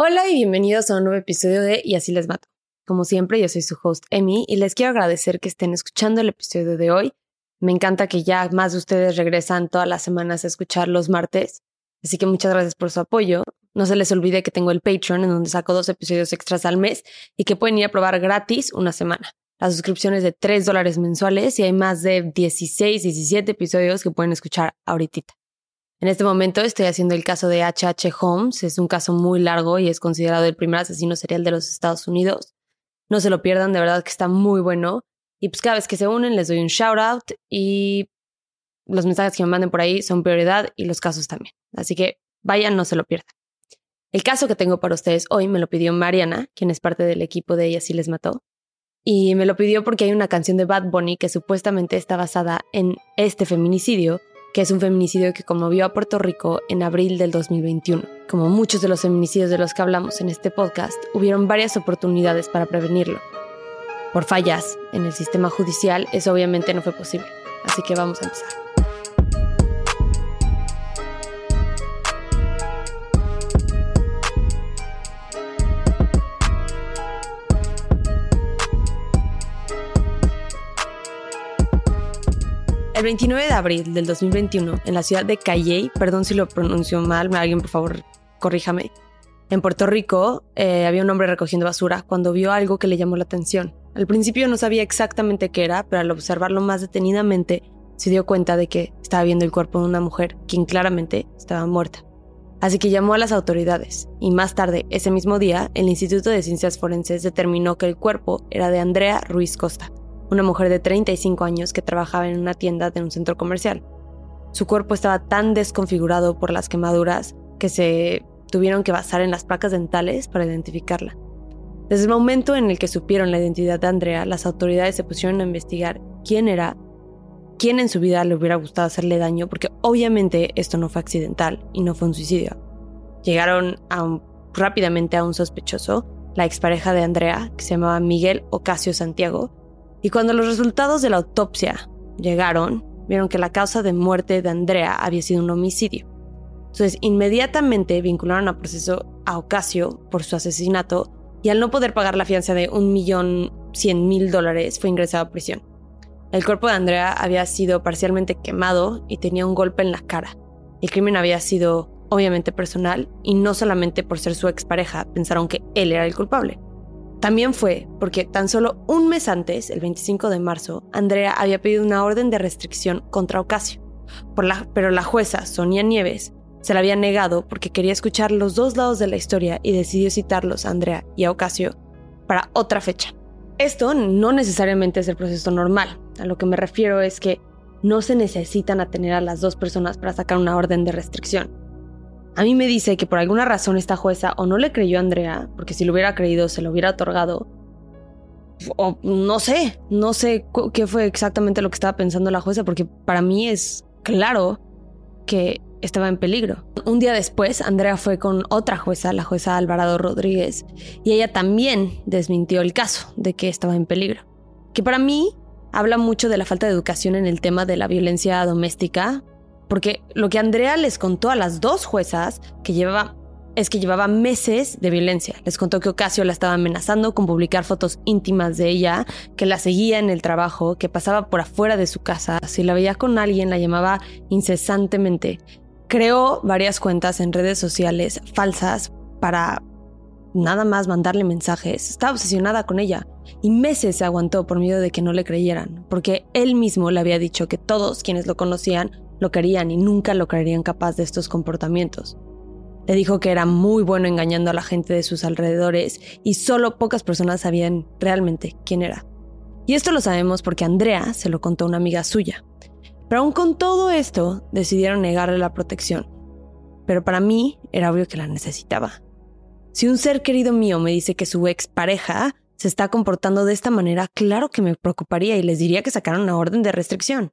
Hola y bienvenidos a un nuevo episodio de Y así les mato. Como siempre, yo soy su host Emi y les quiero agradecer que estén escuchando el episodio de hoy. Me encanta que ya más de ustedes regresan todas las semanas a escuchar los martes, así que muchas gracias por su apoyo. No se les olvide que tengo el Patreon en donde saco dos episodios extras al mes y que pueden ir a probar gratis una semana. La suscripción es de 3 dólares mensuales y hay más de 16, 17 episodios que pueden escuchar ahorita. En este momento estoy haciendo el caso de H.H. Holmes. Es un caso muy largo y es considerado el primer asesino serial de los Estados Unidos. No se lo pierdan, de verdad que está muy bueno. Y pues cada vez que se unen les doy un shout out y los mensajes que me manden por ahí son prioridad y los casos también. Así que vayan, no se lo pierdan. El caso que tengo para ustedes hoy me lo pidió Mariana, quien es parte del equipo de Ella sí les mató. Y me lo pidió porque hay una canción de Bad Bunny que supuestamente está basada en este feminicidio que es un feminicidio que conmovió a Puerto Rico en abril del 2021. Como muchos de los feminicidios de los que hablamos en este podcast, hubieron varias oportunidades para prevenirlo. Por fallas en el sistema judicial, eso obviamente no fue posible. Así que vamos a empezar. El 29 de abril del 2021, en la ciudad de Calley, perdón si lo pronuncio mal, alguien por favor corríjame, en Puerto Rico eh, había un hombre recogiendo basura cuando vio algo que le llamó la atención. Al principio no sabía exactamente qué era, pero al observarlo más detenidamente se dio cuenta de que estaba viendo el cuerpo de una mujer, quien claramente estaba muerta. Así que llamó a las autoridades y más tarde, ese mismo día, el Instituto de Ciencias Forenses determinó que el cuerpo era de Andrea Ruiz Costa, una mujer de 35 años que trabajaba en una tienda de un centro comercial. Su cuerpo estaba tan desconfigurado por las quemaduras que se tuvieron que basar en las placas dentales para identificarla. Desde el momento en el que supieron la identidad de Andrea, las autoridades se pusieron a investigar quién era, quién en su vida le hubiera gustado hacerle daño, porque obviamente esto no fue accidental y no fue un suicidio. Llegaron rápidamente a un sospechoso, la expareja de Andrea, que se llamaba Miguel Ocasio Santiago, y cuando los resultados de la autopsia llegaron, vieron que la causa de muerte de Andrea había sido un homicidio. Entonces, inmediatamente vincularon a proceso a Ocasio por su asesinato y al no poder pagar la fianza de un millón cien mil dólares fue ingresado a prisión. El cuerpo de Andrea había sido parcialmente quemado y tenía un golpe en la cara. El crimen había sido obviamente personal y no solamente por ser su expareja pensaron que él era el culpable. También fue porque tan solo un mes antes, el 25 de marzo, Andrea había pedido una orden de restricción contra Ocasio, pero la jueza Sonia Nieves se la había negado porque quería escuchar los dos lados de la historia y decidió citarlos a Andrea y a Ocasio para otra fecha. Esto no necesariamente es el proceso normal. A lo que me refiero es que no se necesitan atener a las dos personas para sacar una orden de restricción. A mí me dice que por alguna razón esta jueza o no le creyó a Andrea, porque si lo hubiera creído se lo hubiera otorgado, o no sé, no sé qué fue exactamente lo que estaba pensando la jueza, porque para mí es claro que estaba en peligro. Un día después, Andrea fue con otra jueza, la jueza Alvarado Rodríguez, y ella también desmintió el caso de que estaba en peligro. Que para mí habla mucho de la falta de educación en el tema de la violencia doméstica, porque lo que Andrea les contó a las dos juezas que llevaba es que llevaba meses de violencia. Les contó que Ocasio la estaba amenazando con publicar fotos íntimas de ella, que la seguía en el trabajo, que pasaba por afuera de su casa. Si la veía con alguien, la llamaba incesantemente. Creó varias cuentas en redes sociales falsas para nada más mandarle mensajes. Estaba obsesionada con ella y meses se aguantó por miedo de que no le creyeran, porque él mismo le había dicho que todos quienes lo conocían lo querían y nunca lo creerían capaz de estos comportamientos. Le dijo que era muy bueno engañando a la gente de sus alrededores y solo pocas personas sabían realmente quién era. Y esto lo sabemos porque Andrea se lo contó a una amiga suya. Pero aún con todo esto, decidieron negarle la protección. Pero para mí era obvio que la necesitaba. Si un ser querido mío me dice que su expareja se está comportando de esta manera, claro que me preocuparía y les diría que sacaran una orden de restricción.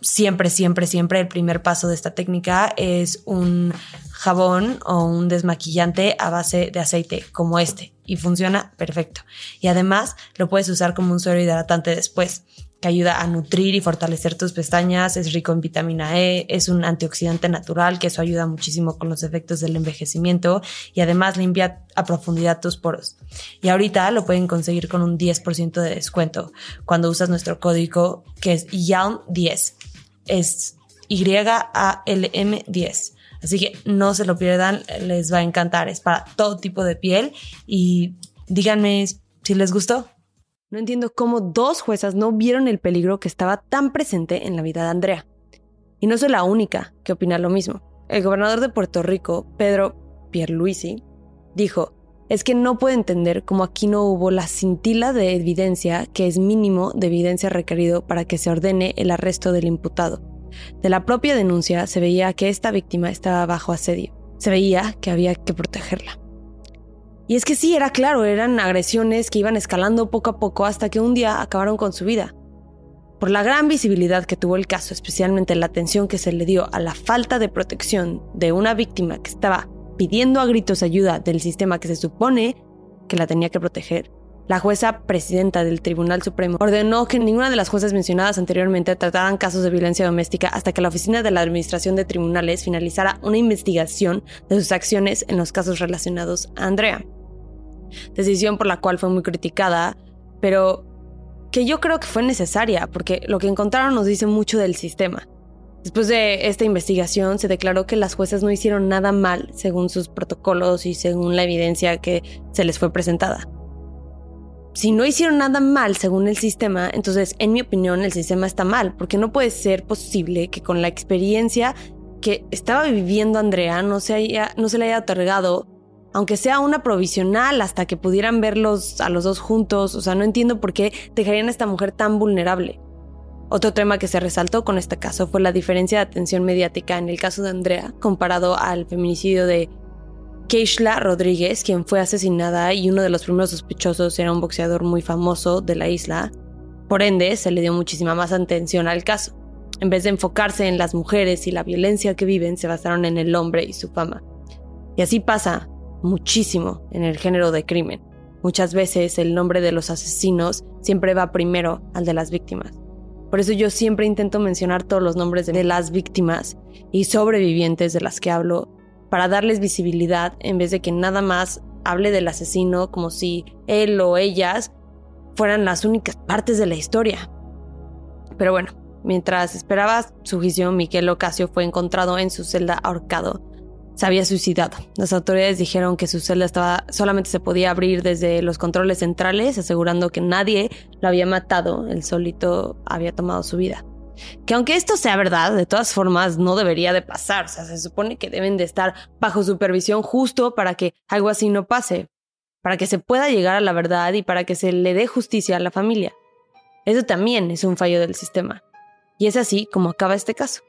siempre, siempre, siempre el primer paso de esta técnica es un jabón o un desmaquillante a base de aceite como este y funciona perfecto. Y además lo puedes usar como un suero hidratante después que ayuda a nutrir y fortalecer tus pestañas, es rico en vitamina E, es un antioxidante natural que eso ayuda muchísimo con los efectos del envejecimiento y además limpia a profundidad tus poros. Y ahorita lo pueden conseguir con un 10% de descuento cuando usas nuestro código que es YALM10 es Y-A-L-M-10. Así que no se lo pierdan, les va a encantar. Es para todo tipo de piel y díganme si les gustó. No entiendo cómo dos juezas no vieron el peligro que estaba tan presente en la vida de Andrea. Y no soy la única que opina lo mismo. El gobernador de Puerto Rico, Pedro Pierluisi, dijo, es que no puede entender cómo aquí no hubo la cintila de evidencia que es mínimo de evidencia requerido para que se ordene el arresto del imputado. De la propia denuncia se veía que esta víctima estaba bajo asedio. Se veía que había que protegerla. Y es que sí, era claro, eran agresiones que iban escalando poco a poco hasta que un día acabaron con su vida. Por la gran visibilidad que tuvo el caso, especialmente la atención que se le dio a la falta de protección de una víctima que estaba pidiendo a gritos ayuda del sistema que se supone que la tenía que proteger, la jueza presidenta del Tribunal Supremo ordenó que ninguna de las jueces mencionadas anteriormente trataran casos de violencia doméstica hasta que la Oficina de la Administración de Tribunales finalizara una investigación de sus acciones en los casos relacionados a Andrea. Decisión por la cual fue muy criticada, pero que yo creo que fue necesaria, porque lo que encontraron nos dice mucho del sistema. Después de esta investigación se declaró que las jueces no hicieron nada mal según sus protocolos y según la evidencia que se les fue presentada. Si no hicieron nada mal según el sistema, entonces en mi opinión el sistema está mal, porque no puede ser posible que con la experiencia que estaba viviendo Andrea no se, haya, no se le haya otorgado, aunque sea una provisional hasta que pudieran verlos a los dos juntos. O sea, no entiendo por qué dejarían a esta mujer tan vulnerable. Otro tema que se resaltó con este caso fue la diferencia de atención mediática en el caso de Andrea comparado al feminicidio de Keishla Rodríguez, quien fue asesinada y uno de los primeros sospechosos era un boxeador muy famoso de la isla. Por ende, se le dio muchísima más atención al caso. En vez de enfocarse en las mujeres y la violencia que viven, se basaron en el hombre y su fama. Y así pasa muchísimo en el género de crimen. Muchas veces el nombre de los asesinos siempre va primero al de las víctimas. Por eso yo siempre intento mencionar todos los nombres de las víctimas y sobrevivientes de las que hablo para darles visibilidad en vez de que nada más hable del asesino como si él o ellas fueran las únicas partes de la historia. Pero bueno, mientras esperaba su juicio, Miquel Ocasio fue encontrado en su celda ahorcado se había suicidado. Las autoridades dijeron que su celda estaba solamente se podía abrir desde los controles centrales, asegurando que nadie lo había matado, el solito había tomado su vida. Que aunque esto sea verdad, de todas formas no debería de pasar, o sea, se supone que deben de estar bajo supervisión justo para que algo así no pase, para que se pueda llegar a la verdad y para que se le dé justicia a la familia. Eso también es un fallo del sistema. Y es así como acaba este caso.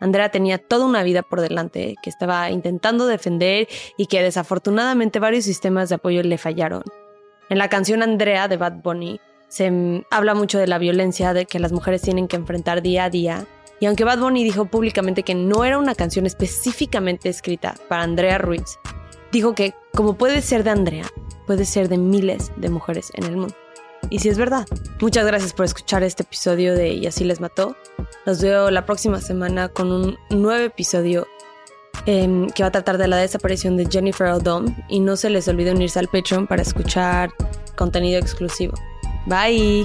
Andrea tenía toda una vida por delante que estaba intentando defender y que desafortunadamente varios sistemas de apoyo le fallaron. En la canción Andrea de Bad Bunny se habla mucho de la violencia que las mujeres tienen que enfrentar día a día. Y aunque Bad Bunny dijo públicamente que no era una canción específicamente escrita para Andrea Ruiz, dijo que, como puede ser de Andrea, puede ser de miles de mujeres en el mundo. Y si es verdad. Muchas gracias por escuchar este episodio de Y así les mató. Los veo la próxima semana con un nuevo episodio em, que va a tratar de la desaparición de Jennifer Odom. Y no se les olvide unirse al Patreon para escuchar contenido exclusivo. Bye.